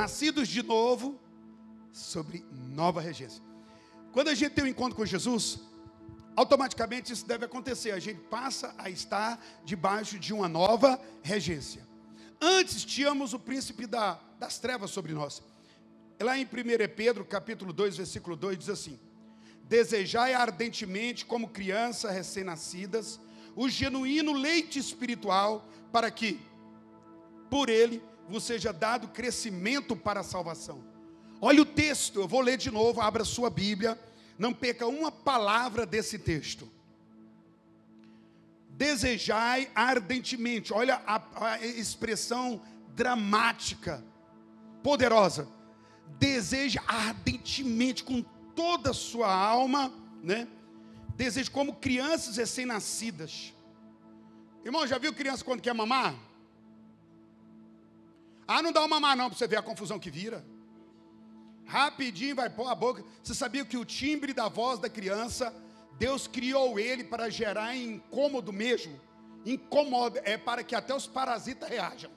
nascidos de novo, sobre nova regência. Quando a gente tem um encontro com Jesus, automaticamente isso deve acontecer. A gente passa a estar debaixo de uma nova regência. Antes tínhamos o príncipe da, das trevas sobre nós. Lá em 1 Pedro, capítulo 2, versículo 2, diz assim: Desejai ardentemente, como crianças recém-nascidas, o genuíno leite espiritual, para que, por ele, vos seja dado crescimento para a salvação. Olha o texto, eu vou ler de novo, abra sua Bíblia, não perca uma palavra desse texto desejai ardentemente. Olha a, a expressão dramática, poderosa. Deseja ardentemente, com toda a sua alma, né? Deseja como crianças recém-nascidas. Irmão, já viu criança quando quer mamar? Ah, não dá uma mamar não, para você ver a confusão que vira. Rapidinho vai pôr a boca. Você sabia que o timbre da voz da criança Deus criou ele para gerar incômodo mesmo. Incomoda, é para que até os parasitas reajam.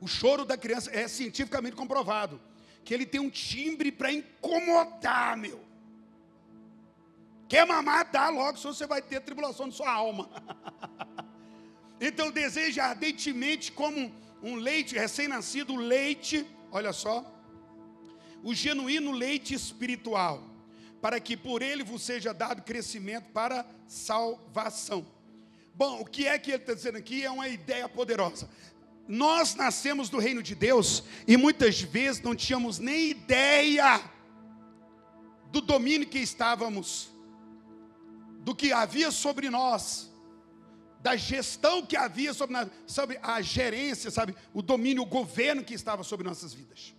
O choro da criança é cientificamente comprovado. Que ele tem um timbre para incomodar, meu. Quer mamar? Dá logo, senão você vai ter tribulação de sua alma. então deseja ardentemente como um leite recém-nascido, leite, olha só, o genuíno leite espiritual para que por ele vos seja dado crescimento para salvação. Bom, o que é que ele está dizendo aqui é uma ideia poderosa. Nós nascemos do reino de Deus e muitas vezes não tínhamos nem ideia do domínio que estávamos, do que havia sobre nós, da gestão que havia sobre, sobre a gerência, sabe, o domínio, o governo que estava sobre nossas vidas.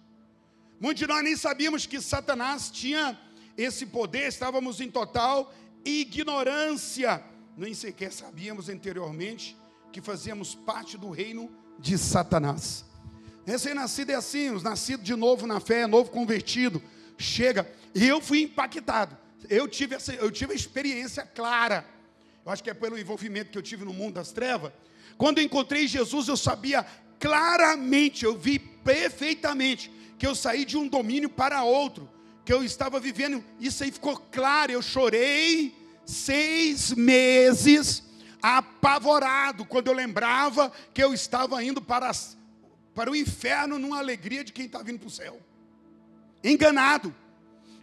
Muitos de nós nem sabíamos que Satanás tinha esse poder, estávamos em total ignorância. Nem sequer sabíamos anteriormente que fazíamos parte do reino de Satanás. Recém-nascido é assim, os nascidos de novo na fé, novo convertido, chega. E eu fui impactado. Eu tive, essa, eu tive a experiência clara. Eu acho que é pelo envolvimento que eu tive no mundo das trevas. Quando eu encontrei Jesus, eu sabia claramente, eu vi perfeitamente que eu saí de um domínio para outro que eu estava vivendo, isso aí ficou claro. Eu chorei seis meses apavorado quando eu lembrava que eu estava indo para, para o inferno numa alegria de quem está vindo para o céu. Enganado.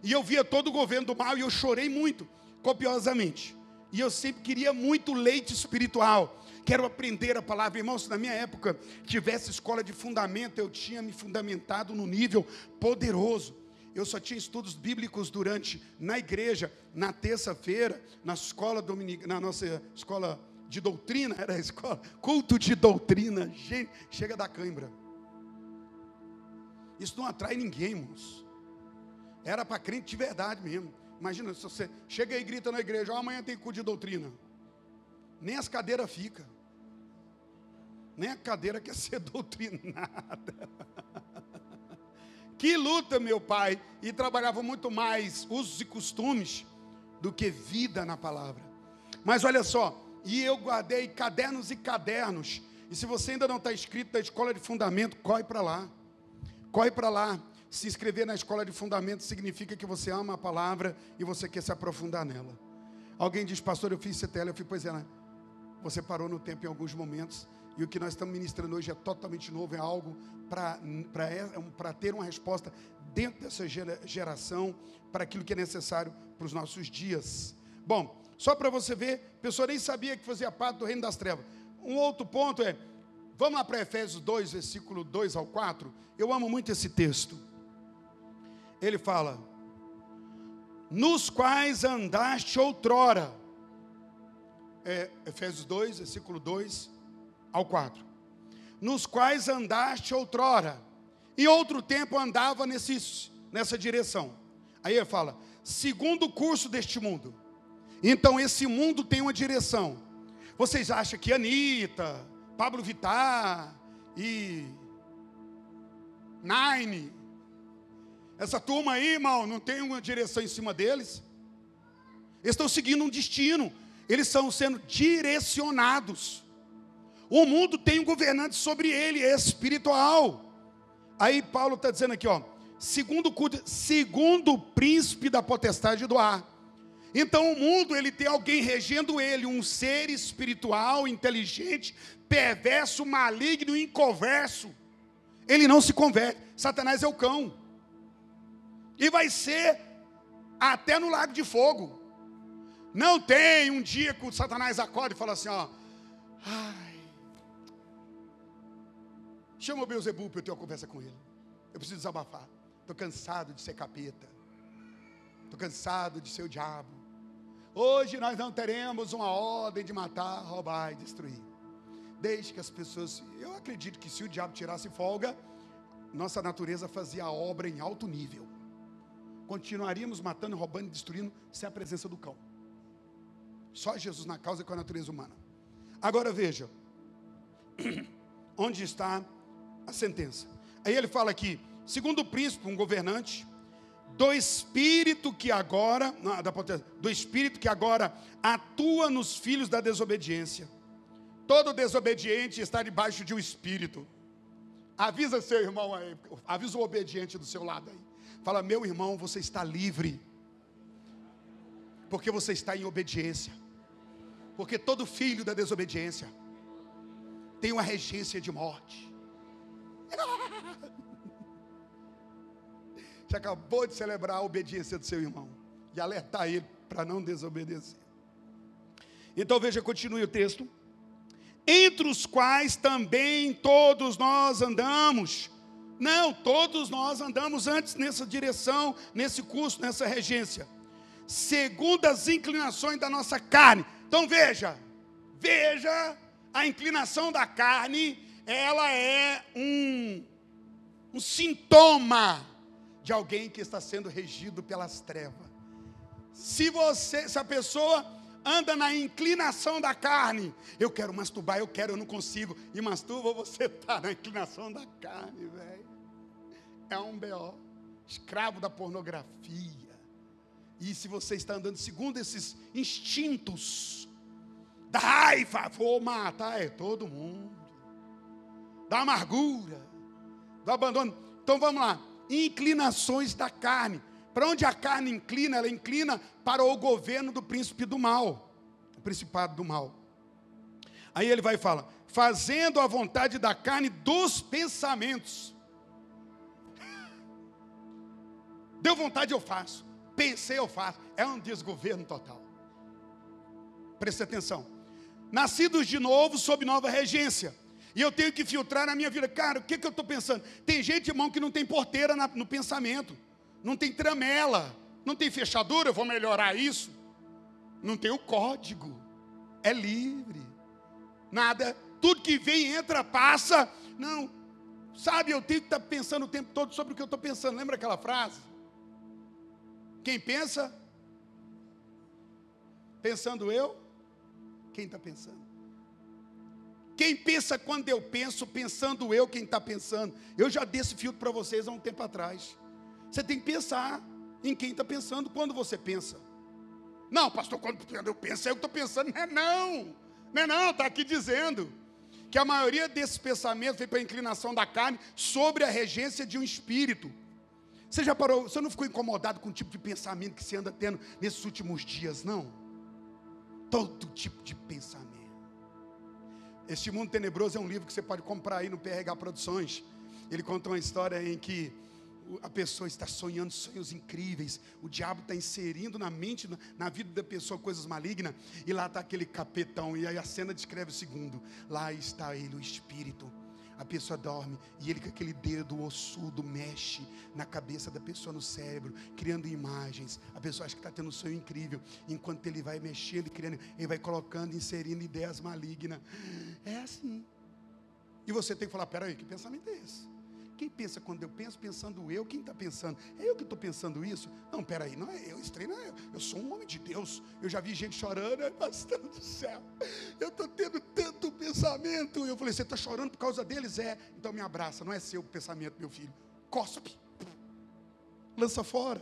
E eu via todo o governo do mal e eu chorei muito, copiosamente. E eu sempre queria muito leite espiritual. Quero aprender a palavra. Irmãos, se na minha época tivesse escola de fundamento, eu tinha me fundamentado no nível poderoso eu só tinha estudos bíblicos durante, na igreja, na terça-feira, na escola dominic, na nossa escola de doutrina, era a escola, culto de doutrina, chega da cãibra. Isso não atrai ninguém, irmãos. Era para crente de verdade mesmo. Imagina, se você chega e grita na igreja, oh, amanhã tem culto de doutrina. Nem as cadeiras ficam. Nem a cadeira quer ser doutrinada. Que luta, meu pai, e trabalhava muito mais usos e costumes do que vida na palavra. Mas olha só, e eu guardei cadernos e cadernos. E se você ainda não está inscrito na escola de fundamento, corre para lá. Corre para lá. Se inscrever na escola de fundamento significa que você ama a palavra e você quer se aprofundar nela. Alguém diz, pastor, eu fiz CTL, eu fiz, pois é, né? Você parou no tempo em alguns momentos e o que nós estamos ministrando hoje é totalmente novo, é algo para é ter uma resposta dentro dessa geração, para aquilo que é necessário para os nossos dias. Bom, só para você ver, a pessoa nem sabia que fazia parte do reino das trevas. Um outro ponto é, vamos lá para Efésios 2, versículo 2 ao 4. Eu amo muito esse texto. Ele fala: Nos quais andaste outrora. É, Efésios 2, versículo 2 ao 4. Nos quais andaste outrora, e outro tempo andava nesse, nessa direção. Aí ele fala, segundo o curso deste mundo. Então esse mundo tem uma direção. Vocês acham que Anitta, Pablo Vittar e Nine, essa turma aí, irmão, não tem uma direção em cima deles? Eles estão seguindo um destino, eles estão sendo direcionados. O mundo tem um governante sobre ele, é espiritual. Aí Paulo está dizendo aqui, ó, segundo, segundo o príncipe da potestade do ar. Então o mundo ele tem alguém regendo ele, um ser espiritual, inteligente, perverso, maligno, inconverso. Ele não se converte. Satanás é o cão. E vai ser até no lago de fogo. Não tem um dia que o Satanás acorda e fala assim, ó, ai, chama o Beuzebu para eu ter uma conversa com ele. Eu preciso desabafar. Estou cansado de ser capeta. Estou cansado de ser o diabo. Hoje nós não teremos uma ordem de matar, roubar e destruir. Desde que as pessoas. Eu acredito que se o diabo tirasse folga, nossa natureza fazia a obra em alto nível. Continuaríamos matando, roubando e destruindo sem a presença do cão. Só Jesus na causa com a natureza humana. Agora veja, onde está a sentença? Aí ele fala aqui, segundo o príncipe, um governante, do espírito que agora, do espírito que agora atua nos filhos da desobediência. Todo desobediente está debaixo de um espírito. Avisa seu irmão aí, avisa o obediente do seu lado aí. Fala, meu irmão, você está livre. Porque você está em obediência. Porque todo filho da desobediência tem uma regência de morte. Você acabou de celebrar a obediência do seu irmão e alertar ele para não desobedecer. Então veja, continue o texto. Entre os quais também todos nós andamos. Não, todos nós andamos antes nessa direção, nesse curso, nessa regência. Segundo as inclinações da nossa carne. Então veja, veja a inclinação da carne, ela é um, um sintoma de alguém que está sendo regido pelas trevas. Se você, se a pessoa anda na inclinação da carne, eu quero masturbar, eu quero, eu não consigo, e masturba, você está na inclinação da carne, velho. É um B.O. Escravo da pornografia. E se você está andando segundo esses instintos, da raiva, vou matar é todo mundo, da amargura, do abandono. Então vamos lá inclinações da carne. Para onde a carne inclina, ela inclina para o governo do príncipe do mal, o principado do mal. Aí ele vai falar: fazendo a vontade da carne dos pensamentos. Deu vontade, eu faço. Pensei, eu faço. É um desgoverno total. Preste atenção. Nascidos de novo, sob nova regência e eu tenho que filtrar na minha vida. Cara, o que, que eu estou pensando? Tem gente, irmão, que não tem porteira na, no pensamento, não tem tramela, não tem fechadura. Eu vou melhorar isso. Não tem o código, é livre. Nada, tudo que vem, entra, passa. Não, sabe, eu tenho que estar tá pensando o tempo todo sobre o que eu estou pensando. Lembra aquela frase? Quem pensa? Pensando eu? Quem está pensando? Quem pensa quando eu penso, pensando eu, quem está pensando. Eu já dei esse filtro para vocês há um tempo atrás. Você tem que pensar em quem está pensando quando você pensa. Não, pastor, quando eu penso, é eu que estou pensando. Não é não. Não é não, está aqui dizendo. Que a maioria desses pensamentos vem para a inclinação da carne sobre a regência de um espírito. Você já parou, você não ficou incomodado com o tipo de pensamento que você anda tendo nesses últimos dias, não? Todo tipo de pensamento. Este Mundo Tenebroso é um livro que você pode comprar aí no PRH Produções. Ele conta uma história em que a pessoa está sonhando sonhos incríveis, o diabo está inserindo na mente, na vida da pessoa coisas malignas, e lá está aquele capetão, e aí a cena descreve o segundo: lá está ele, o espírito a pessoa dorme e ele com aquele dedo ossudo mexe na cabeça da pessoa, no cérebro, criando imagens. A pessoa acha que está tendo um sonho incrível. Enquanto ele vai mexendo, criando, ele vai colocando, inserindo ideias malignas. É assim. E você tem que falar: peraí, que pensamento é esse? Quem pensa quando eu penso, pensando eu, quem está pensando? É eu que estou pensando isso? Não, peraí, não é eu, estranho não é eu. Eu sou um homem de Deus. Eu já vi gente chorando, ai, pastor do céu, eu estou tendo tanto pensamento. Eu falei, você está chorando por causa deles? É, então me abraça, não é seu pensamento, meu filho. Cospe, lança fora.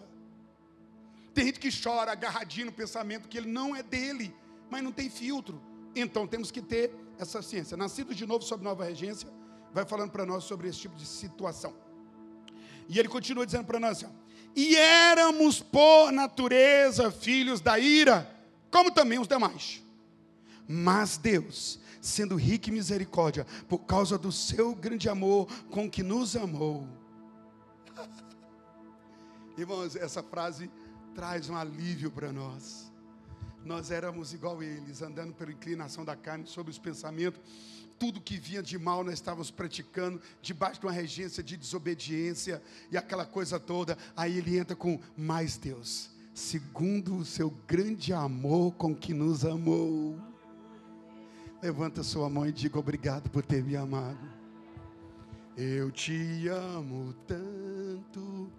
Tem gente que chora agarradinho no pensamento que ele não é dele, mas não tem filtro. Então temos que ter essa ciência. Nascido de novo sob nova regência vai falando para nós sobre esse tipo de situação. E ele continua dizendo para nós assim, e éramos por natureza filhos da ira, como também os demais. Mas Deus, sendo rico em misericórdia, por causa do seu grande amor com que nos amou. Irmãos, essa frase traz um alívio para nós. Nós éramos igual eles, andando pela inclinação da carne, sobre os pensamentos. Tudo que vinha de mal nós estávamos praticando, debaixo de uma regência de desobediência e aquela coisa toda. Aí ele entra com mais Deus, segundo o seu grande amor com que nos amou. Levanta sua mão e diga obrigado por ter me amado. Eu te amo tanto.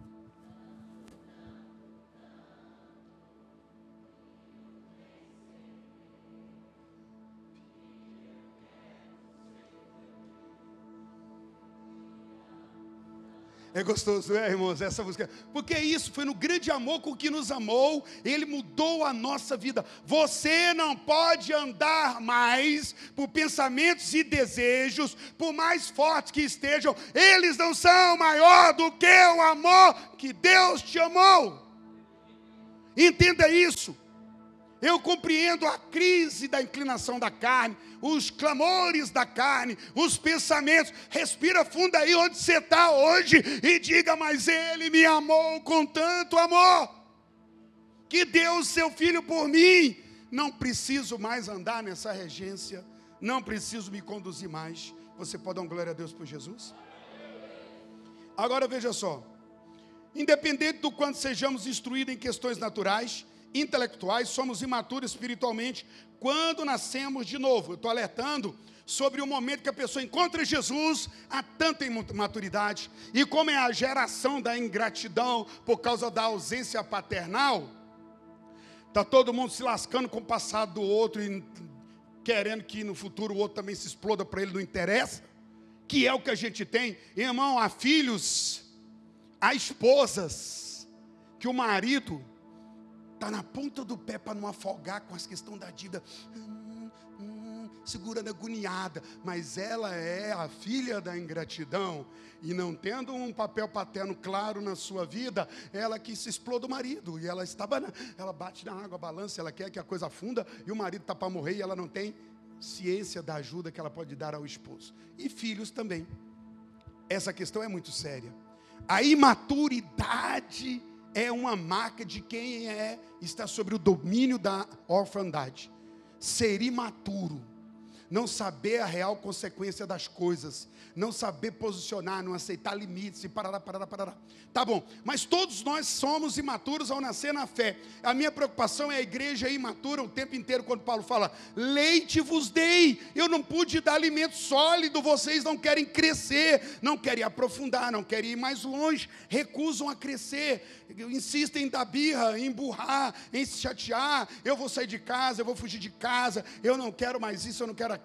É gostoso, é, irmãos, essa música. Porque isso foi no grande amor com que nos amou, ele mudou a nossa vida. Você não pode andar mais por pensamentos e desejos, por mais fortes que estejam, eles não são maior do que o amor que Deus te amou. Entenda isso. Eu compreendo a crise da inclinação da carne, os clamores da carne, os pensamentos. Respira fundo aí onde você está hoje e diga: Mas Ele me amou com tanto amor, que deu o seu filho por mim. Não preciso mais andar nessa regência, não preciso me conduzir mais. Você pode dar uma glória a Deus por Jesus? Agora veja só. Independente do quanto sejamos instruídos em questões naturais, intelectuais, somos imaturos espiritualmente quando nascemos de novo. Eu estou alertando sobre o momento que a pessoa encontra Jesus, há tanta imaturidade, e como é a geração da ingratidão por causa da ausência paternal, está todo mundo se lascando com o passado do outro e querendo que no futuro o outro também se exploda para ele, não interessa, que é o que a gente tem, irmão, há filhos, há esposas, que o marido está na ponta do pé para não afogar com as questões da dívida. Hum, hum, segurando agoniada, mas ela é a filha da ingratidão, e não tendo um papel paterno claro na sua vida, ela que se exploda o marido, e ela na, ela bate na água, balança, ela quer que a coisa afunda, e o marido está para morrer, e ela não tem ciência da ajuda que ela pode dar ao esposo. E filhos também. Essa questão é muito séria. A imaturidade é uma marca de quem é está sobre o domínio da orfandade. Ser imaturo, não saber a real consequência das coisas, não saber posicionar, não aceitar limites e parará, parará, parará. Tá bom, mas todos nós somos imaturos ao nascer na fé. A minha preocupação é a igreja imatura o tempo inteiro, quando Paulo fala, leite vos dei, eu não pude dar alimento sólido, vocês não querem crescer, não querem aprofundar, não querem ir mais longe, recusam a crescer, insistem em dar birra, em burrar, em se chatear, eu vou sair de casa, eu vou fugir de casa, eu não quero mais isso, eu não quero aquilo,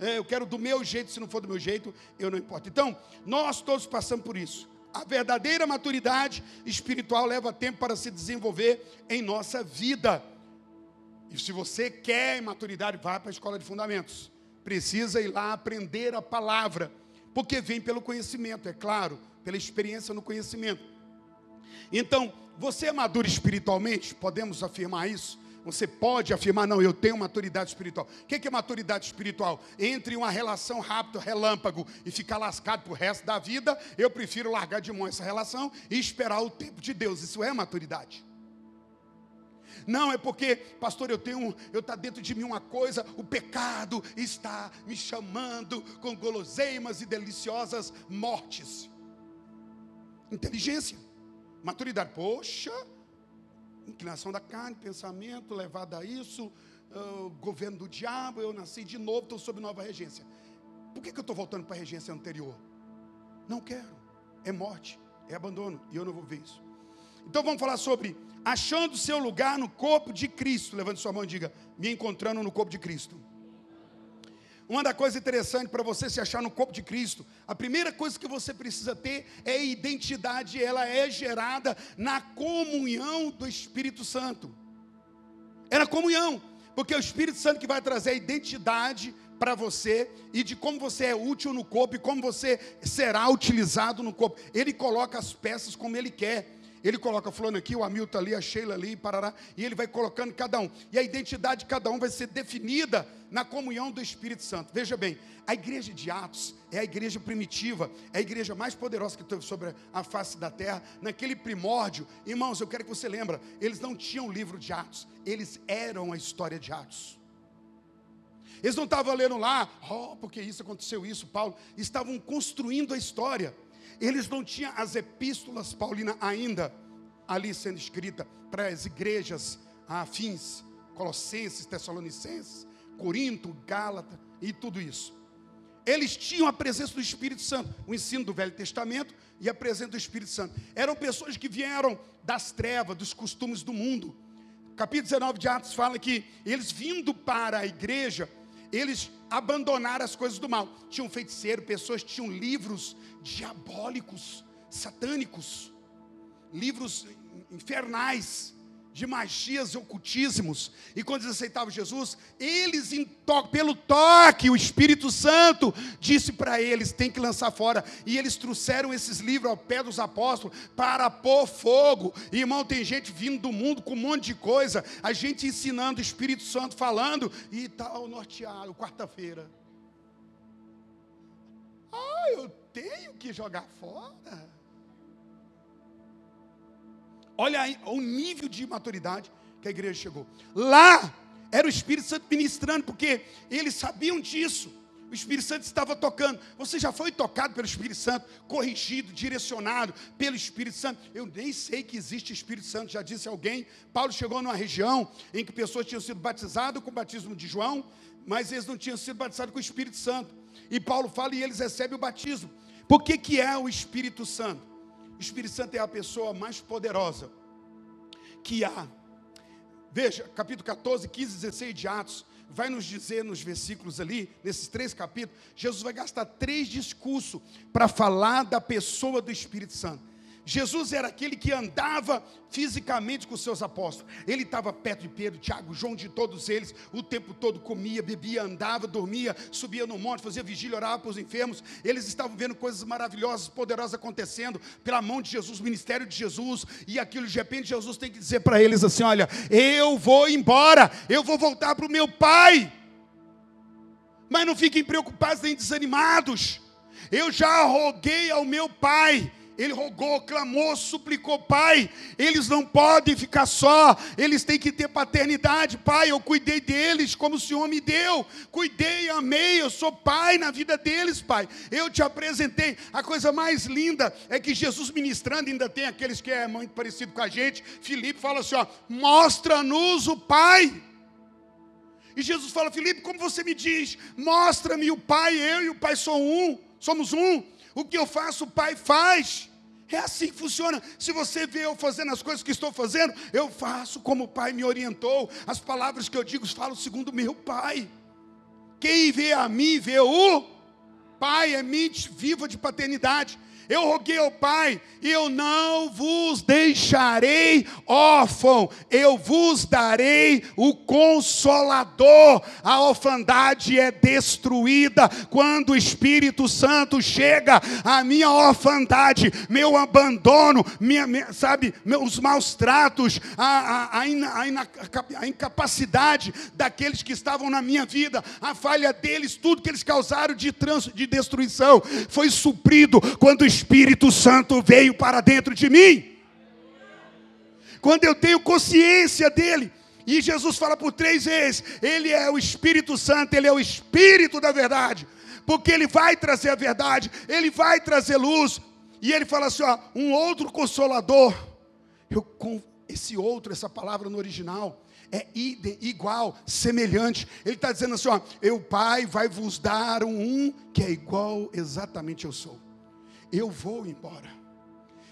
é, eu quero do meu jeito, se não for do meu jeito, eu não importo. Então, nós todos passamos por isso. A verdadeira maturidade espiritual leva tempo para se desenvolver em nossa vida. E se você quer maturidade, vá para a escola de fundamentos. Precisa ir lá aprender a palavra, porque vem pelo conhecimento, é claro, pela experiência no conhecimento. Então, você é maduro espiritualmente? Podemos afirmar isso? Você pode afirmar, não, eu tenho maturidade espiritual. O que é maturidade espiritual? Entre uma relação rápida, relâmpago, e ficar lascado pro resto da vida, eu prefiro largar de mão essa relação e esperar o tempo de Deus. Isso é maturidade. Não, é porque, pastor, eu tenho, eu está dentro de mim uma coisa, o pecado está me chamando com guloseimas e deliciosas mortes. Inteligência, maturidade. Poxa, inclinação da carne, pensamento levado a isso, uh, governo do diabo, eu nasci de novo, estou sob nova regência. Por que, que eu estou voltando para a regência anterior? Não quero. É morte, é abandono, e eu não vou ver isso. Então vamos falar sobre achando seu lugar no corpo de Cristo. Levante sua mão e diga: me encontrando no corpo de Cristo. Uma das coisas interessantes para você se achar no corpo de Cristo, a primeira coisa que você precisa ter é identidade, ela é gerada na comunhão do Espírito Santo. É na comunhão, porque é o Espírito Santo que vai trazer a identidade para você e de como você é útil no corpo e como você será utilizado no corpo. Ele coloca as peças como ele quer. Ele coloca fulano aqui, o Hamilton ali, a Sheila ali, parará, e ele vai colocando cada um. E a identidade de cada um vai ser definida na comunhão do Espírito Santo. Veja bem, a igreja de Atos é a igreja primitiva, é a igreja mais poderosa que teve sobre a face da terra, naquele primórdio. Irmãos, eu quero que você lembre, eles não tinham livro de Atos, eles eram a história de Atos. Eles não estavam lendo lá, oh, porque isso aconteceu isso, Paulo. Estavam construindo a história. Eles não tinham as epístolas paulinas ainda ali sendo escrita para as igrejas afins, Colossenses, Tessalonicenses, Corinto, Gálata e tudo isso. Eles tinham a presença do Espírito Santo, o ensino do Velho Testamento e a presença do Espírito Santo. Eram pessoas que vieram das trevas, dos costumes do mundo. Capítulo 19 de Atos fala que eles vindo para a igreja, eles abandonaram as coisas do mal. Tinham feiticeiro, pessoas tinham livros diabólicos, satânicos, livros infernais de magias e ocultismos. E quando eles aceitavam Jesus, eles, pelo toque, o Espírito Santo disse para eles: tem que lançar fora. E eles trouxeram esses livros ao pé dos apóstolos para pôr fogo. E, irmão, tem gente vindo do mundo com um monte de coisa, a gente ensinando o Espírito Santo falando, e tal, norteado, quarta-feira. Ah, eu tenho que jogar fora. Olha aí o nível de maturidade que a igreja chegou. Lá era o Espírito Santo ministrando, porque eles sabiam disso. O Espírito Santo estava tocando. Você já foi tocado pelo Espírito Santo, corrigido, direcionado pelo Espírito Santo? Eu nem sei que existe Espírito Santo, já disse alguém. Paulo chegou numa região em que pessoas tinham sido batizadas com o batismo de João, mas eles não tinham sido batizados com o Espírito Santo. E Paulo fala e eles recebem o batismo. Por que, que é o Espírito Santo? O Espírito Santo é a pessoa mais poderosa que há. Veja, capítulo 14, 15, 16 de Atos, vai nos dizer nos versículos ali, nesses três capítulos, Jesus vai gastar três discursos para falar da pessoa do Espírito Santo. Jesus era aquele que andava fisicamente com os seus apóstolos. Ele estava perto de Pedro, Tiago, João, de todos eles, o tempo todo comia, bebia, andava, dormia, subia no monte, fazia vigília, orava para os enfermos. Eles estavam vendo coisas maravilhosas, poderosas acontecendo pela mão de Jesus, ministério de Jesus, e aquilo de repente Jesus tem que dizer para eles assim: Olha, eu vou embora, eu vou voltar para o meu Pai. Mas não fiquem preocupados nem desanimados. Eu já roguei ao meu Pai ele rogou, clamou, suplicou, Pai, eles não podem ficar só, eles têm que ter paternidade, Pai, eu cuidei deles como o Senhor me deu, cuidei, amei, eu sou Pai na vida deles, Pai, eu te apresentei. A coisa mais linda é que Jesus ministrando, ainda tem aqueles que é muito parecido com a gente, Filipe fala assim: ó, mostra-nos o Pai. E Jesus fala, Filipe, como você me diz, mostra-me o Pai, eu e o Pai sou um, somos um. O que eu faço, o Pai faz. É assim que funciona. Se você vê eu fazendo as coisas que estou fazendo, eu faço como o Pai me orientou. As palavras que eu digo, falo segundo meu Pai. Quem vê a mim, vê o Pai, é mente viva de paternidade. Eu roguei ao Pai, e eu não vos deixarei órfão, eu vos darei o consolador. A orfandade é destruída quando o Espírito Santo chega. A minha orfandade, meu abandono, minha, minha sabe, meus maus tratos, a, a, a, a incapacidade daqueles que estavam na minha vida, a falha deles, tudo que eles causaram de, trans, de destruição, foi suprido quando o Espírito Santo veio para dentro de mim. Quando eu tenho consciência dele, e Jesus fala por três vezes: Ele é o Espírito Santo, Ele é o Espírito da verdade, porque Ele vai trazer a verdade, Ele vai trazer luz. E Ele fala assim: ó, um outro consolador. Eu, com esse outro, essa palavra no original, é igual, semelhante. Ele está dizendo assim: ó, eu, Pai, vai vos dar um que é igual exatamente eu sou. Eu vou embora,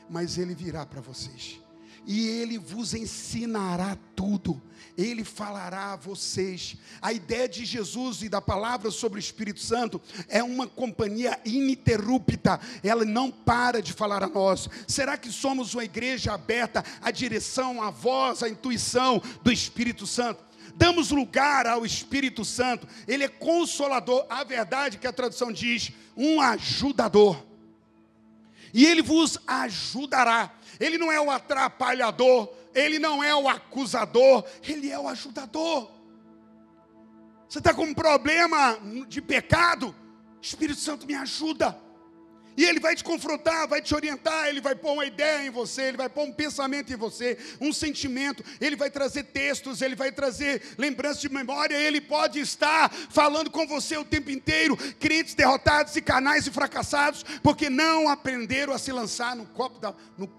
mas ele virá para vocês. E ele vos ensinará tudo, ele falará a vocês. A ideia de Jesus e da palavra sobre o Espírito Santo é uma companhia ininterrupta, ela não para de falar a nós. Será que somos uma igreja aberta à direção, à voz, à intuição do Espírito Santo? damos lugar ao Espírito Santo, ele é consolador. A verdade que a tradução diz, um ajudador. E ele vos ajudará. Ele não é o atrapalhador, ele não é o acusador, ele é o ajudador. Você está com um problema de pecado? Espírito Santo me ajuda. E ele vai te confrontar, vai te orientar, ele vai pôr uma ideia em você, ele vai pôr um pensamento em você, um sentimento, ele vai trazer textos, ele vai trazer lembranças de memória, ele pode estar falando com você o tempo inteiro, crentes derrotados e canais e fracassados, porque não aprenderam a se lançar no, da, no,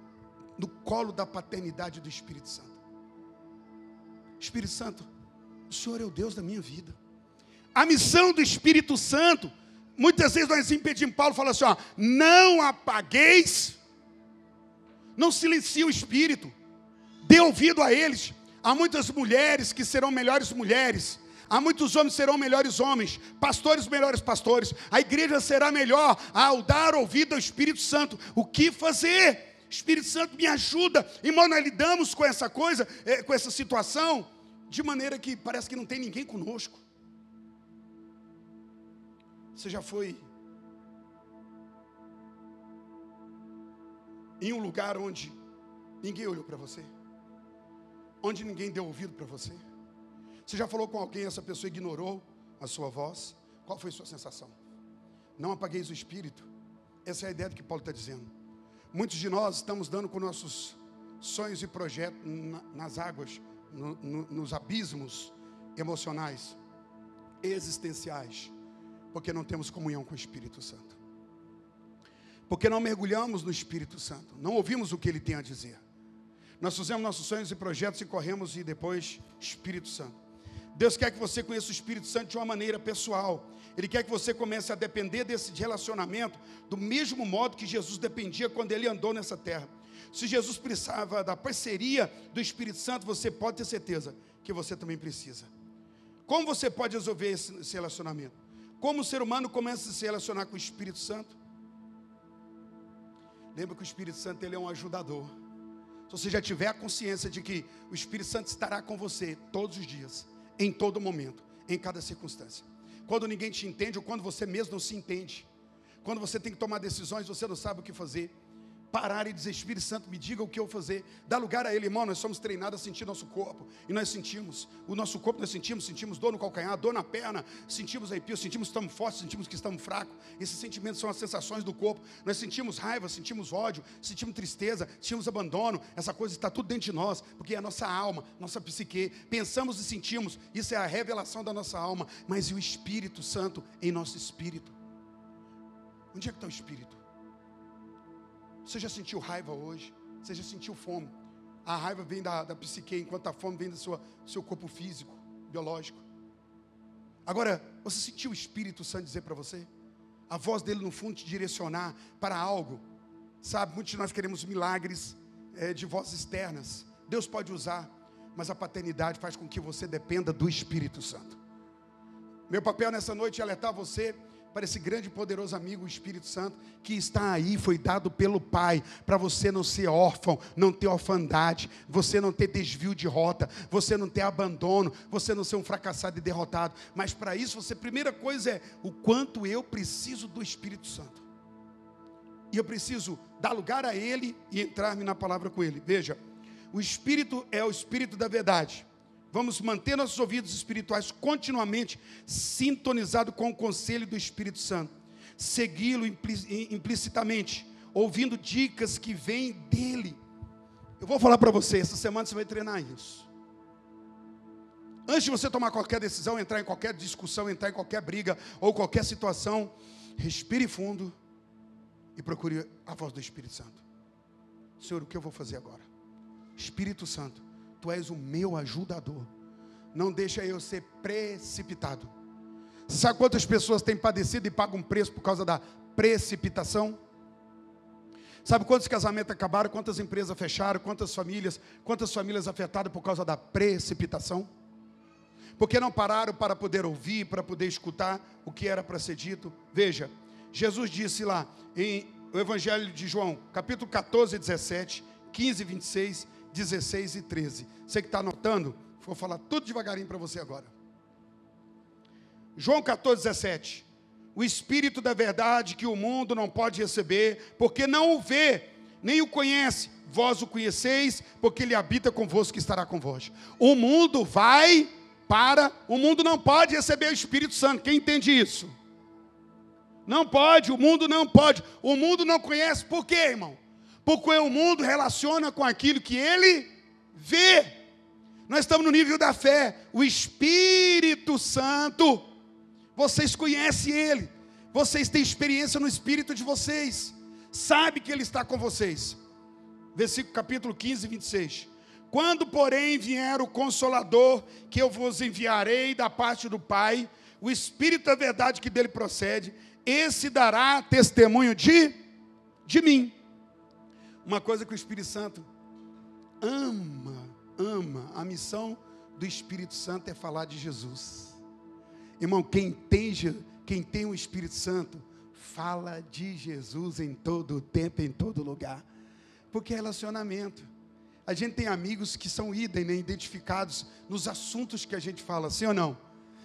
no colo da paternidade do Espírito Santo. Espírito Santo, o Senhor é o Deus da minha vida. A missão do Espírito Santo muitas vezes nós impedimos, Paulo fala assim: ó, não apagueis, não silencie o espírito, dê ouvido a eles. Há muitas mulheres que serão melhores mulheres, há muitos homens que serão melhores homens, pastores melhores pastores. A igreja será melhor ao dar ouvido ao Espírito Santo. O que fazer? Espírito Santo me ajuda. Irmão, nós lidamos com essa coisa, é, com essa situação, de maneira que parece que não tem ninguém conosco. Você já foi em um lugar onde ninguém olhou para você? Onde ninguém deu ouvido para você? Você já falou com alguém, essa pessoa ignorou a sua voz? Qual foi a sua sensação? Não apagueis o espírito. Essa é a ideia do que Paulo está dizendo. Muitos de nós estamos dando com nossos sonhos e projetos nas águas, no, no, nos abismos emocionais, existenciais porque não temos comunhão com o Espírito Santo. Porque não mergulhamos no Espírito Santo, não ouvimos o que ele tem a dizer. Nós fizemos nossos sonhos e projetos e corremos e depois Espírito Santo. Deus quer que você conheça o Espírito Santo de uma maneira pessoal. Ele quer que você comece a depender desse relacionamento do mesmo modo que Jesus dependia quando ele andou nessa terra. Se Jesus precisava da parceria do Espírito Santo, você pode ter certeza que você também precisa. Como você pode resolver esse relacionamento? Como o ser humano começa a se relacionar com o Espírito Santo? Lembra que o Espírito Santo ele é um ajudador. Se você já tiver a consciência de que o Espírito Santo estará com você todos os dias, em todo momento, em cada circunstância. Quando ninguém te entende ou quando você mesmo não se entende. Quando você tem que tomar decisões, você não sabe o que fazer parar e dizer, Espírito Santo, me diga o que eu fazer. Dá lugar a Ele, irmão. Nós somos treinados a sentir nosso corpo. E nós sentimos. O nosso corpo nós sentimos, sentimos dor no calcanhar, dor na perna, sentimos arrepio, sentimos que estamos fortes, sentimos que estamos fracos. Esses sentimentos são as sensações do corpo. Nós sentimos raiva, sentimos ódio, sentimos tristeza, sentimos abandono. Essa coisa está tudo dentro de nós, porque é a nossa alma, nossa psique. Pensamos e sentimos. Isso é a revelação da nossa alma. Mas e o Espírito Santo em nosso espírito? Onde é que está o Espírito? Você já sentiu raiva hoje? Você já sentiu fome? A raiva vem da, da psique, enquanto a fome vem do seu, seu corpo físico, biológico. Agora, você sentiu o Espírito Santo dizer para você? A voz dele no fundo te direcionar para algo. Sabe, muitos de nós queremos milagres é, de vozes externas. Deus pode usar, mas a paternidade faz com que você dependa do Espírito Santo. Meu papel nessa noite é alertar você para esse grande e poderoso amigo, o Espírito Santo, que está aí, foi dado pelo Pai, para você não ser órfão, não ter orfandade, você não ter desvio de rota, você não ter abandono, você não ser um fracassado e derrotado. Mas para isso, você, primeira coisa é o quanto eu preciso do Espírito Santo. E eu preciso dar lugar a Ele e entrar-me na palavra com Ele. Veja, o Espírito é o Espírito da verdade. Vamos manter nossos ouvidos espirituais continuamente sintonizados com o conselho do Espírito Santo. Segui-lo implicitamente, ouvindo dicas que vêm dele. Eu vou falar para você, essa semana você vai treinar isso. Antes de você tomar qualquer decisão, entrar em qualquer discussão, entrar em qualquer briga ou qualquer situação, respire fundo e procure a voz do Espírito Santo. Senhor, o que eu vou fazer agora? Espírito Santo, Tu és o meu ajudador. Não deixa eu ser precipitado. Sabe quantas pessoas têm padecido e pagam preço por causa da precipitação? Sabe quantos casamentos acabaram, quantas empresas fecharam, quantas famílias, quantas famílias afetadas por causa da precipitação? Porque não pararam para poder ouvir, para poder escutar o que era para ser dito. Veja, Jesus disse lá em o Evangelho de João, capítulo 14, 17, 15 e 26, 16 e 13. Você que está anotando, Vou falar tudo devagarinho para você agora. João 14, 17. O Espírito da verdade que o mundo não pode receber, porque não o vê, nem o conhece. Vós o conheceis, porque ele habita convosco e estará convosco. O mundo vai para, o mundo não pode receber o Espírito Santo. Quem entende isso? Não pode, o mundo não pode. O mundo não conhece, por quê, irmão? Porque o mundo relaciona com aquilo que ele vê. Nós estamos no nível da fé. O Espírito Santo, vocês conhecem ele. Vocês têm experiência no espírito de vocês. Sabe que ele está com vocês. Versículo capítulo 15, 26. Quando, porém, vier o consolador, que eu vos enviarei da parte do Pai, o Espírito da verdade que dele procede, esse dará testemunho de, de mim. Uma coisa que o Espírito Santo ama, ama, a missão do Espírito Santo é falar de Jesus. Irmão, quem tem, quem tem o Espírito Santo, fala de Jesus em todo o tempo, em todo lugar. Porque é relacionamento. A gente tem amigos que são idem, né, identificados nos assuntos que a gente fala, sim ou não?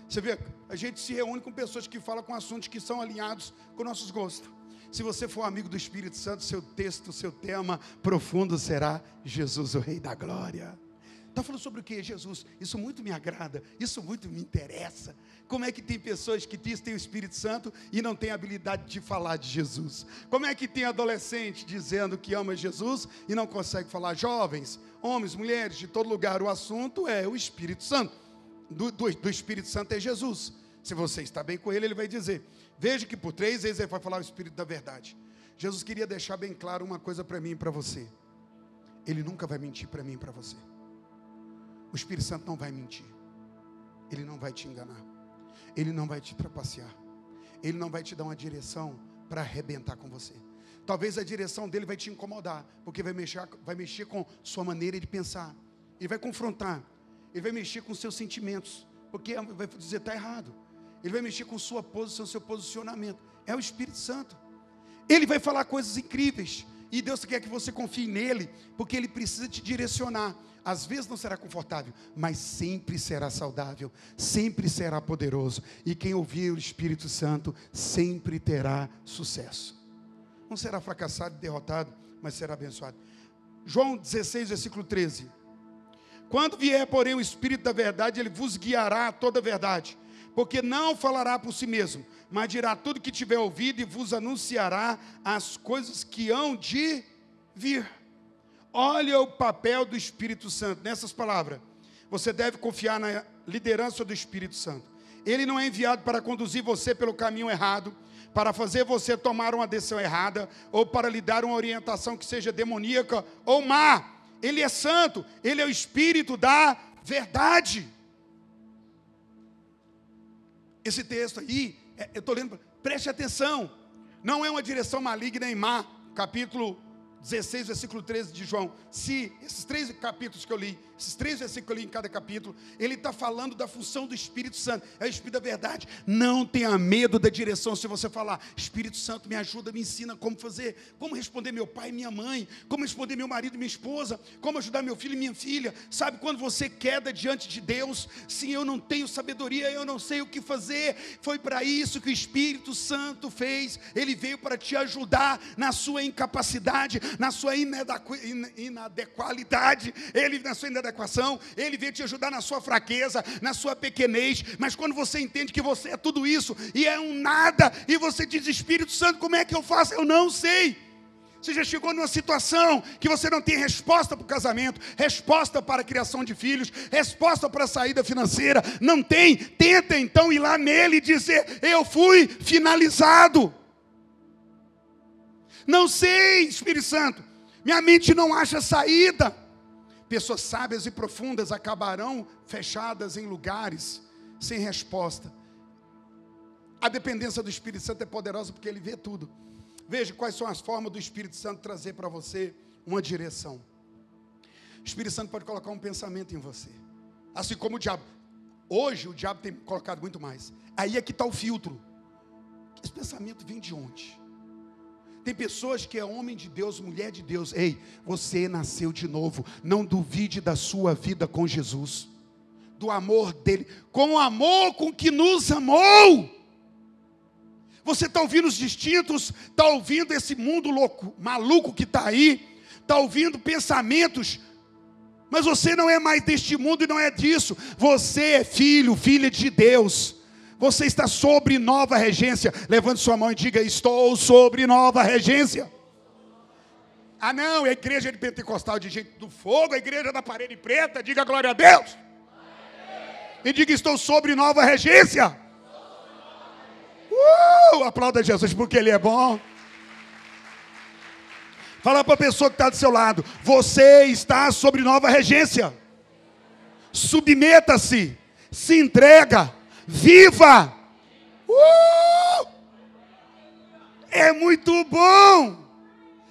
Você vê, a gente se reúne com pessoas que falam com assuntos que são alinhados com nossos gostos. Se você for amigo do Espírito Santo, seu texto, seu tema profundo será Jesus, o Rei da Glória. Está falando sobre o que, Jesus? Isso muito me agrada, isso muito me interessa. Como é que tem pessoas que têm o Espírito Santo e não têm habilidade de falar de Jesus? Como é que tem adolescente dizendo que ama Jesus e não consegue falar? Jovens, homens, mulheres, de todo lugar, o assunto é o Espírito Santo do, do, do Espírito Santo é Jesus. Se você está bem com ele, ele vai dizer: Veja que por três vezes ele vai falar o Espírito da verdade. Jesus queria deixar bem claro uma coisa para mim e para você. Ele nunca vai mentir para mim e para você. O Espírito Santo não vai mentir. Ele não vai te enganar. Ele não vai te trapacear. Ele não vai te dar uma direção para arrebentar com você. Talvez a direção dele vai te incomodar, porque vai mexer, vai mexer com sua maneira de pensar. Ele vai confrontar. Ele vai mexer com seus sentimentos, porque vai dizer está errado. Ele vai mexer com sua posição, seu posicionamento. É o Espírito Santo. Ele vai falar coisas incríveis. E Deus quer que você confie nele, porque ele precisa te direcionar. Às vezes não será confortável, mas sempre será saudável, sempre será poderoso. E quem ouvir o Espírito Santo sempre terá sucesso. Não será fracassado derrotado, mas será abençoado. João 16, versículo 13. Quando vier, porém, o Espírito da verdade, ele vos guiará a toda a verdade, porque não falará por si mesmo, mas dirá tudo que tiver ouvido e vos anunciará as coisas que hão de vir. Olha o papel do Espírito Santo nessas palavras. Você deve confiar na liderança do Espírito Santo. Ele não é enviado para conduzir você pelo caminho errado, para fazer você tomar uma decisão errada, ou para lhe dar uma orientação que seja demoníaca ou má. Ele é santo, Ele é o Espírito da verdade. Esse texto aí, é, eu estou lendo, preste atenção, não é uma direção maligna em má, capítulo 16, versículo 13 de João. Se esses três capítulos que eu li, esses três versículos que eu li em cada capítulo, ele está falando da função do Espírito Santo, é o Espírito da verdade. Não tenha medo da direção. Se você falar, Espírito Santo, me ajuda, me ensina como fazer, como responder meu pai e minha mãe, como responder meu marido e minha esposa, como ajudar meu filho e minha filha. Sabe quando você queda diante de Deus, se eu não tenho sabedoria, eu não sei o que fazer. Foi para isso que o Espírito Santo fez. Ele veio para te ajudar na sua incapacidade, na sua inadequalidade. Ele na sua inadequação, Ele veio te ajudar na sua fraqueza, na sua pequenez, mas quando você entende que você é tudo isso e é um nada, e você diz, Espírito Santo, como é que eu faço? Eu não sei. Você já chegou numa situação que você não tem resposta para o casamento, resposta para a criação de filhos, resposta para a saída financeira, não tem? Tenta então ir lá nele e dizer: Eu fui finalizado. Não sei, Espírito Santo, minha mente não acha saída. Pessoas sábias e profundas acabarão fechadas em lugares sem resposta. A dependência do Espírito Santo é poderosa porque ele vê tudo. Veja quais são as formas do Espírito Santo trazer para você uma direção. O Espírito Santo pode colocar um pensamento em você, assim como o diabo. Hoje o diabo tem colocado muito mais. Aí é que está o filtro. Esse pensamento vem de onde? Tem pessoas que é homem de Deus, mulher de Deus. Ei, você nasceu de novo. Não duvide da sua vida com Jesus. do amor dele, com o amor com que nos amou. Você está ouvindo os distintos, está ouvindo esse mundo louco, maluco que está aí, está ouvindo pensamentos, mas você não é mais deste mundo e não é disso. Você é filho, filha de Deus. Você está sobre nova regência. Levante sua mão e diga: Estou sobre nova regência. Ah, não, é a igreja de pentecostal de gente do fogo, a igreja da parede preta. Diga glória a Deus. E diga: Estou sobre nova regência. Uh, aplauda Jesus porque Ele é bom. Fala para a pessoa que está do seu lado: Você está sobre nova regência. Submeta-se, se entrega, viva. Uh, é muito bom.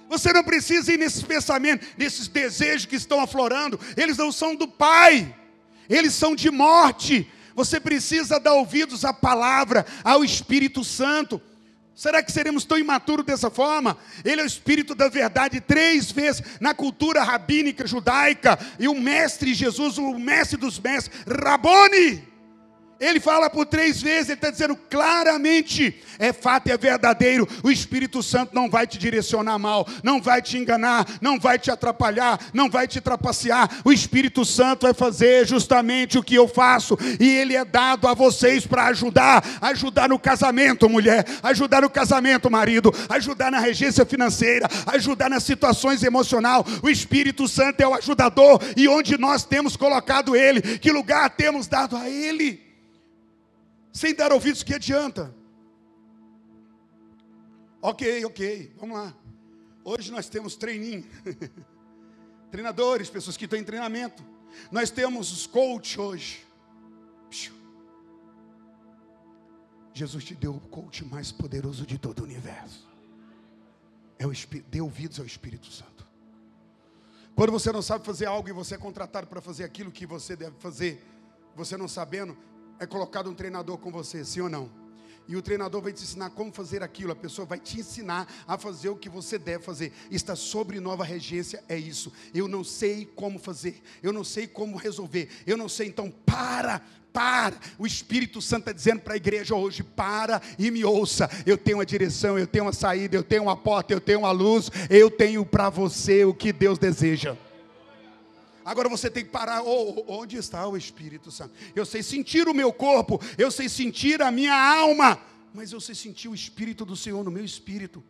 Você não precisa ir nesses pensamentos, nesses desejos que estão aflorando. Eles não são do Pai, eles são de morte. Você precisa dar ouvidos à palavra, ao Espírito Santo. Será que seremos tão imaturos dessa forma? Ele é o Espírito da verdade, três vezes na cultura rabínica judaica, e o Mestre Jesus, o Mestre dos Mestres, Rabone. Ele fala por três vezes, ele está dizendo claramente: é fato, é verdadeiro. O Espírito Santo não vai te direcionar mal, não vai te enganar, não vai te atrapalhar, não vai te trapacear. O Espírito Santo vai fazer justamente o que eu faço, e ele é dado a vocês para ajudar ajudar no casamento, mulher, ajudar no casamento, marido, ajudar na regência financeira, ajudar nas situações emocional. O Espírito Santo é o ajudador, e onde nós temos colocado ele, que lugar temos dado a ele? Sem dar ouvidos, que adianta? Ok, ok, vamos lá. Hoje nós temos treininho, treinadores, pessoas que estão em treinamento. Nós temos os coach hoje. Jesus te deu o coach mais poderoso de todo o universo. É o Espírito, dê ouvidos ao Espírito Santo. Quando você não sabe fazer algo e você é contratado para fazer aquilo que você deve fazer, você não sabendo, é colocado um treinador com você, sim ou não? E o treinador vai te ensinar como fazer aquilo, a pessoa vai te ensinar a fazer o que você deve fazer. Está sobre nova regência, é isso. Eu não sei como fazer, eu não sei como resolver, eu não sei, então para, para. O Espírito Santo está dizendo para a igreja hoje: para e me ouça. Eu tenho uma direção, eu tenho uma saída, eu tenho uma porta, eu tenho uma luz, eu tenho para você o que Deus deseja. Agora você tem que parar. Oh, onde está o Espírito Santo? Eu sei sentir o meu corpo, eu sei sentir a minha alma, mas eu sei sentir o Espírito do Senhor no meu espírito.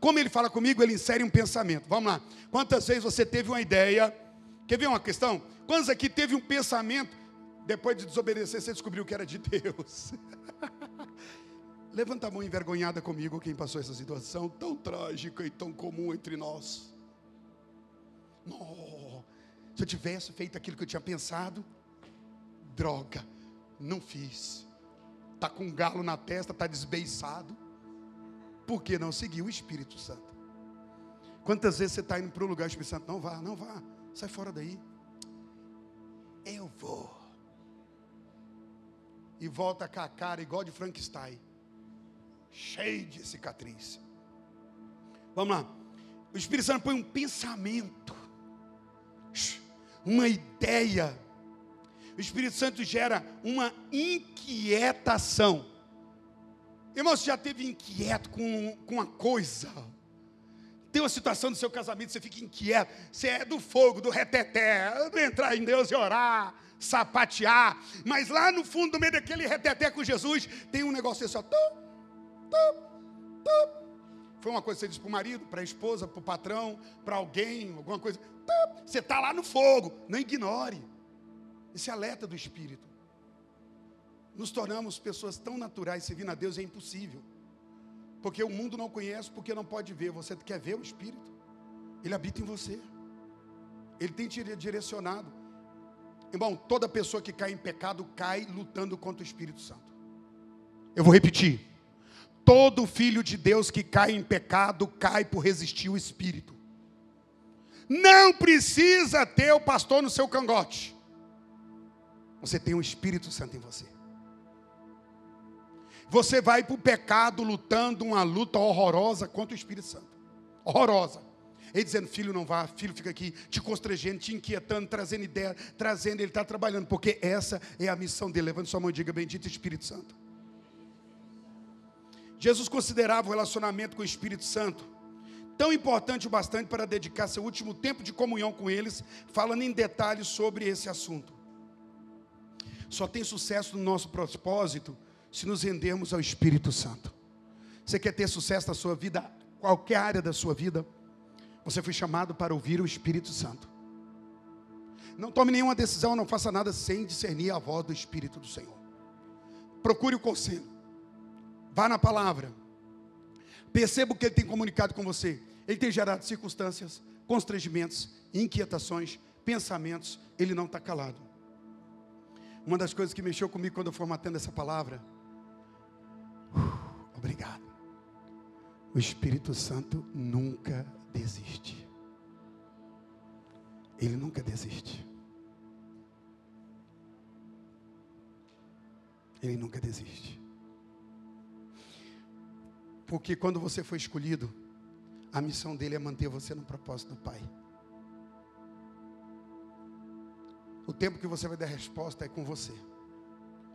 Como ele fala comigo, ele insere um pensamento. Vamos lá. Quantas vezes você teve uma ideia? Quer ver uma questão? Quantos aqui teve um pensamento, depois de desobedecer, você descobriu que era de Deus? Levanta a mão envergonhada comigo, quem passou essa situação tão trágica e tão comum entre nós. Nossa. Se eu tivesse feito aquilo que eu tinha pensado, droga, não fiz. Está com um galo na testa, está desbeiçado. Por que não seguir o Espírito Santo? Quantas vezes você está indo para um lugar, o Espírito Santo, não vá, não vá, sai fora daí. Eu vou. E volta com a cara igual de Frankenstein, cheio de cicatriz. Vamos lá. O Espírito Santo põe um pensamento uma ideia. O Espírito Santo gera uma inquietação. Irmão, você já teve inquieto com, com uma coisa? Tem uma situação no seu casamento, você fica inquieto. Você é do fogo, do reteté, do entrar em Deus e orar, sapatear. Mas lá no fundo, no meio daquele reteté com Jesus, tem um negócio assim, ó. Tum, tum, tum. Foi uma coisa que você disse para o marido, para a esposa, para o patrão, para alguém, alguma coisa. Você está lá no fogo, não ignore. Esse alerta do Espírito. Nos tornamos pessoas tão naturais, servindo a Deus é impossível. Porque o mundo não conhece, porque não pode ver. Você quer ver o Espírito? Ele habita em você. Ele tem te direcionado. Irmão, toda pessoa que cai em pecado cai lutando contra o Espírito Santo. Eu vou repetir. Todo filho de Deus que cai em pecado cai por resistir o Espírito. Não precisa ter o pastor no seu cangote. Você tem o Espírito Santo em você. Você vai para o pecado lutando uma luta horrorosa contra o Espírito Santo. Horrorosa. Ele dizendo: Filho, não vá, filho, fica aqui, te constrangendo, te inquietando, trazendo ideia, trazendo. Ele está trabalhando, porque essa é a missão dele. Levante sua mão e diga: Bendito Espírito Santo. Jesus considerava o relacionamento com o Espírito Santo tão importante o bastante para dedicar seu último tempo de comunhão com eles, falando em detalhes sobre esse assunto. Só tem sucesso no nosso propósito se nos rendermos ao Espírito Santo. Você quer ter sucesso na sua vida, qualquer área da sua vida? Você foi chamado para ouvir o Espírito Santo. Não tome nenhuma decisão, não faça nada sem discernir a voz do Espírito do Senhor. Procure o conselho. Vá na palavra. Perceba o que ele tem comunicado com você. Ele tem gerado circunstâncias, constrangimentos, inquietações, pensamentos. Ele não está calado. Uma das coisas que mexeu comigo quando eu formatando essa palavra. Uh, obrigado. O Espírito Santo nunca desiste. Ele nunca desiste. Ele nunca desiste. Porque quando você foi escolhido, a missão dele é manter você no propósito do Pai. O tempo que você vai dar resposta é com você.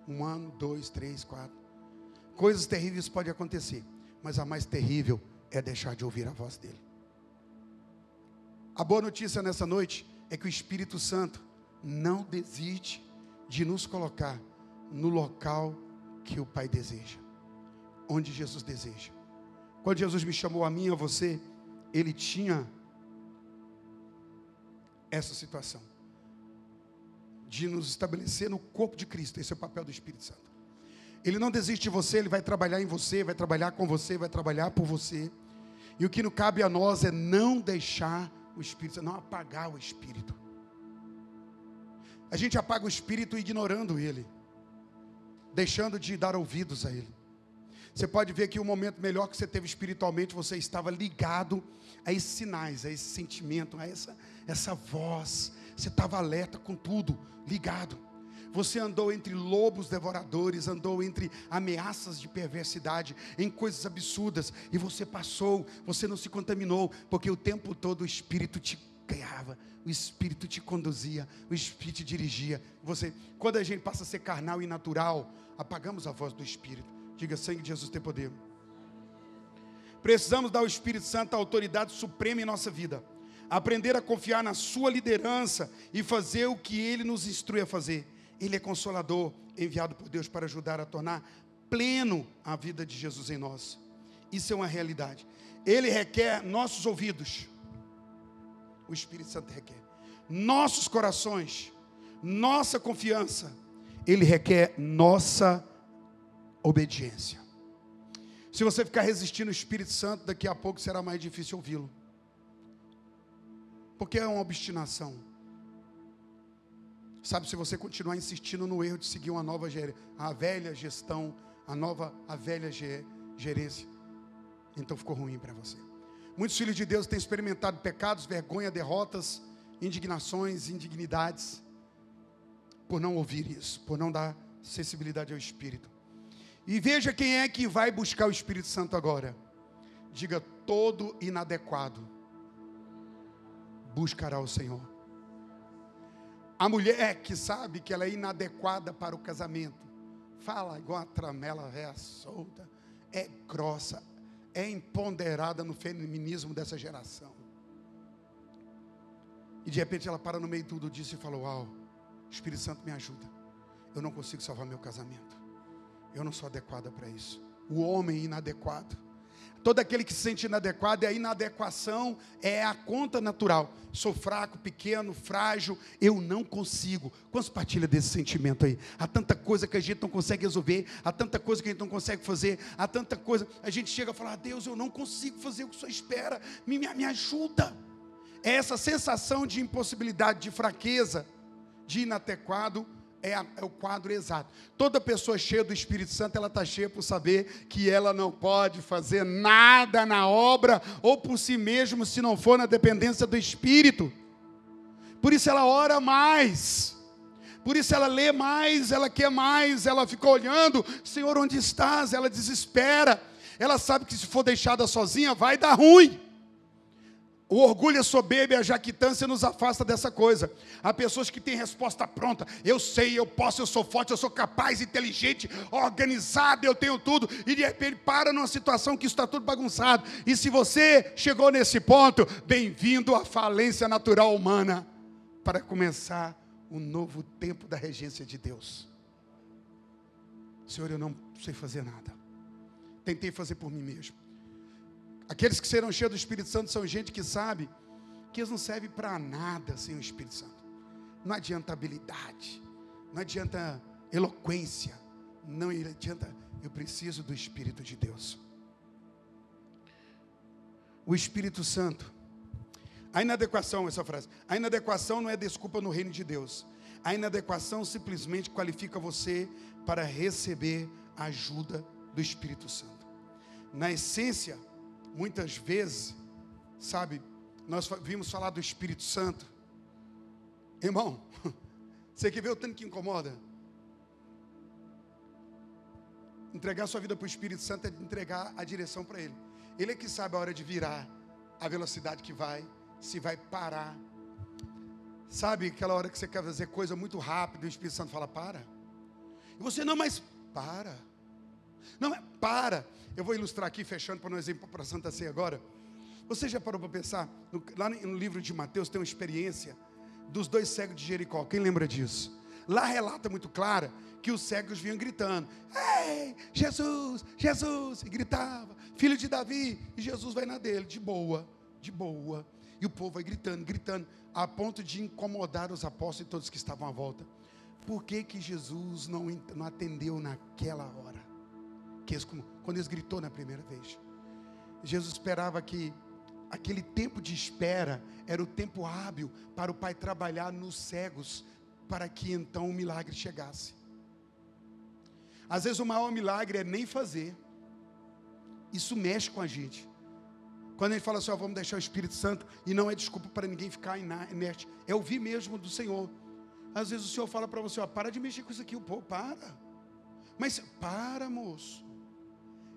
Um ano, dois, três, quatro. Coisas terríveis podem acontecer, mas a mais terrível é deixar de ouvir a voz dele. A boa notícia nessa noite é que o Espírito Santo não desiste de nos colocar no local que o Pai deseja, onde Jesus deseja. Quando Jesus me chamou a mim a você, ele tinha essa situação de nos estabelecer no corpo de Cristo. Esse é o papel do Espírito Santo. Ele não desiste de você, ele vai trabalhar em você, vai trabalhar com você, vai trabalhar por você. E o que não cabe a nós é não deixar o Espírito, não apagar o Espírito. A gente apaga o Espírito ignorando ele, deixando de dar ouvidos a ele. Você pode ver que o momento melhor que você teve espiritualmente, você estava ligado a esses sinais, a esse sentimento, a essa, essa voz. Você estava alerta com tudo, ligado. Você andou entre lobos devoradores, andou entre ameaças de perversidade, em coisas absurdas, e você passou, você não se contaminou, porque o tempo todo o Espírito te guiava, o Espírito te conduzia, o Espírito te dirigia. Você, quando a gente passa a ser carnal e natural, apagamos a voz do Espírito. Diga, sangue de Jesus tem poder. Precisamos dar ao Espírito Santo a autoridade suprema em nossa vida. Aprender a confiar na sua liderança e fazer o que ele nos instrui a fazer. Ele é consolador, enviado por Deus para ajudar a tornar pleno a vida de Jesus em nós. Isso é uma realidade. Ele requer nossos ouvidos. O Espírito Santo requer nossos corações, nossa confiança. Ele requer nossa obediência. Se você ficar resistindo ao Espírito Santo, daqui a pouco será mais difícil ouvi-lo. Porque é uma obstinação. Sabe, se você continuar insistindo no erro de seguir uma nova a velha gestão, a nova, a velha gerência, então ficou ruim para você. Muitos filhos de Deus têm experimentado pecados, vergonha, derrotas, indignações, indignidades, por não ouvir isso, por não dar sensibilidade ao Espírito. E veja quem é que vai buscar o Espírito Santo agora. Diga: todo inadequado buscará o Senhor. A mulher que sabe que ela é inadequada para o casamento, fala igual a tramela véia solta, é grossa, é empoderada no feminismo dessa geração. E de repente ela para no meio de tudo disso e fala: Uau, Espírito Santo me ajuda. Eu não consigo salvar meu casamento. Eu não sou adequada para isso. O homem inadequado. Todo aquele que se sente inadequado, é a inadequação é a conta natural. Sou fraco, pequeno, frágil, eu não consigo. Quantos partilha desse sentimento aí? Há tanta coisa que a gente não consegue resolver, há tanta coisa que a gente não consegue fazer, há tanta coisa. A gente chega a falar: Deus, eu não consigo fazer o que o Senhor espera, me, me, me ajuda. É essa sensação de impossibilidade, de fraqueza, de inadequado é, a, é, o quadro exato. Toda pessoa cheia do Espírito Santo, ela está cheia por saber que ela não pode fazer nada na obra ou por si mesmo se não for na dependência do Espírito. Por isso ela ora mais. Por isso ela lê mais, ela quer mais, ela fica olhando, Senhor, onde estás? Ela desespera. Ela sabe que se for deixada sozinha vai dar ruim. O orgulho, a soberba e a jaquitância nos afasta dessa coisa. Há pessoas que têm resposta pronta. Eu sei, eu posso, eu sou forte, eu sou capaz, inteligente, organizado, eu tenho tudo. E de repente para numa situação que está tudo bagunçado. E se você chegou nesse ponto, bem-vindo à falência natural humana para começar um novo tempo da regência de Deus. Senhor, eu não sei fazer nada. Tentei fazer por mim mesmo. Aqueles que serão cheios do Espírito Santo são gente que sabe que eles não servem para nada sem o Espírito Santo. Não adianta habilidade, não adianta eloquência, não adianta. Eu preciso do Espírito de Deus. O Espírito Santo. A inadequação, essa frase. A inadequação não é desculpa no reino de Deus. A inadequação simplesmente qualifica você para receber a ajuda do Espírito Santo. Na essência, muitas vezes, sabe, nós vimos falar do Espírito Santo. Irmão, você que vê o tanto que incomoda? Entregar sua vida para o Espírito Santo é entregar a direção para Ele. Ele é que sabe a hora de virar, a velocidade que vai, se vai parar. Sabe aquela hora que você quer fazer coisa muito rápido e o Espírito Santo fala, para. E você, não, mas para. Não, é para. Eu vou ilustrar aqui, fechando para nós ir para a Santa Ceia agora. Você já parou para pensar? No, lá no livro de Mateus tem uma experiência dos dois cegos de Jericó. Quem lembra disso? Lá relata muito clara que os cegos vinham gritando: Ei, Jesus, Jesus! E gritava: Filho de Davi! E Jesus vai na dele, de boa, de boa. E o povo vai gritando, gritando, a ponto de incomodar os apóstolos e todos que estavam à volta. Por que, que Jesus não, não atendeu naquela hora? Quando eles gritou na primeira vez. Jesus esperava que aquele tempo de espera era o tempo hábil para o Pai trabalhar nos cegos, para que então o milagre chegasse. Às vezes o maior milagre é nem fazer. Isso mexe com a gente. Quando gente fala assim, ó, vamos deixar o Espírito Santo, e não é desculpa para ninguém ficar inerte, é ouvir mesmo do Senhor. Às vezes o Senhor fala para você, ó, para de mexer com isso aqui, o povo, para. Mas para, moço.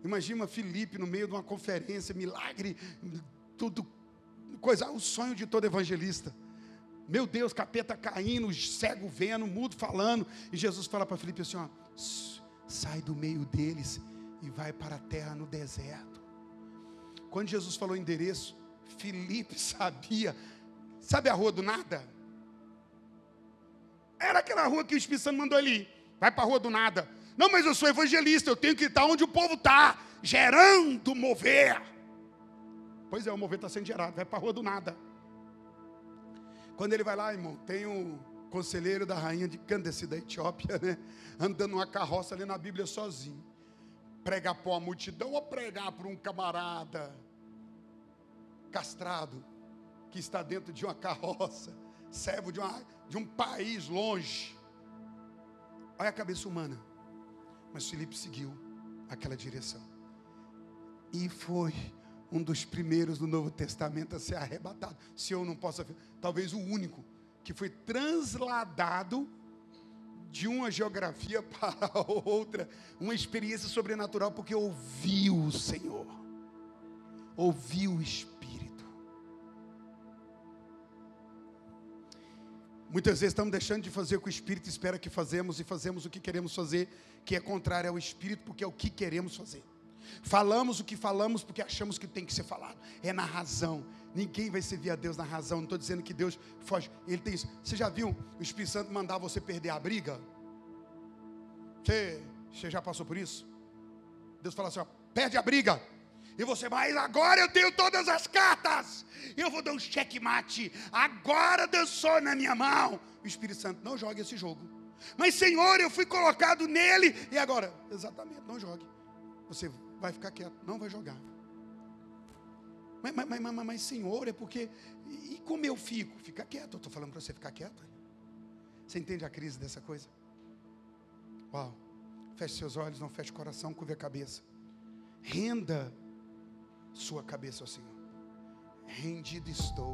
Imagina Felipe no meio de uma conferência, milagre, tudo, coisa, o sonho de todo evangelista. Meu Deus, capeta caindo, cego vendo, mudo falando. E Jesus fala para Felipe assim: ó, sai do meio deles e vai para a terra no deserto. Quando Jesus falou endereço, Felipe sabia. Sabe a rua do nada? Era aquela rua que o Espírito Santo mandou ele. Vai para a rua do nada. Não, mas eu sou evangelista, eu tenho que estar onde o povo está, gerando mover. Pois é, o mover está sendo gerado, vai para a rua do nada. Quando ele vai lá, irmão, tem um conselheiro da rainha de Candace da Etiópia, né? Andando numa carroça ali na Bíblia sozinho. Pregar para uma multidão ou pregar para um camarada castrado que está dentro de uma carroça, servo de, uma, de um país longe. Olha a cabeça humana. Mas Filipe seguiu aquela direção. E foi um dos primeiros do Novo Testamento a ser arrebatado. Se eu não posso, talvez o único que foi transladado de uma geografia para outra, uma experiência sobrenatural, porque ouviu o Senhor, ouviu o Espírito. Muitas vezes estamos deixando de fazer o que o Espírito espera que fazemos e fazemos o que queremos fazer, que é contrário ao Espírito, porque é o que queremos fazer. Falamos o que falamos porque achamos que tem que ser falado. É na razão. Ninguém vai servir a Deus na razão. Não estou dizendo que Deus foge. Ele tem isso. Você já viu o Espírito Santo mandar você perder a briga? Você, você já passou por isso? Deus fala assim: ó, perde a briga. E você, mas agora eu tenho todas as cartas. Eu vou dar um checkmate. Agora dançou na minha mão. O Espírito Santo, não jogue esse jogo. Mas Senhor, eu fui colocado nele. E agora? Exatamente, não jogue. Você vai ficar quieto, não vai jogar. Mas, mas, mas, mas, mas Senhor, é porque. E como eu fico? Fica quieto. Eu estou falando para você ficar quieto. Você entende a crise dessa coisa? Uau. Feche seus olhos, não feche o coração, curve a cabeça. Renda sua cabeça ao Senhor. Rendido estou.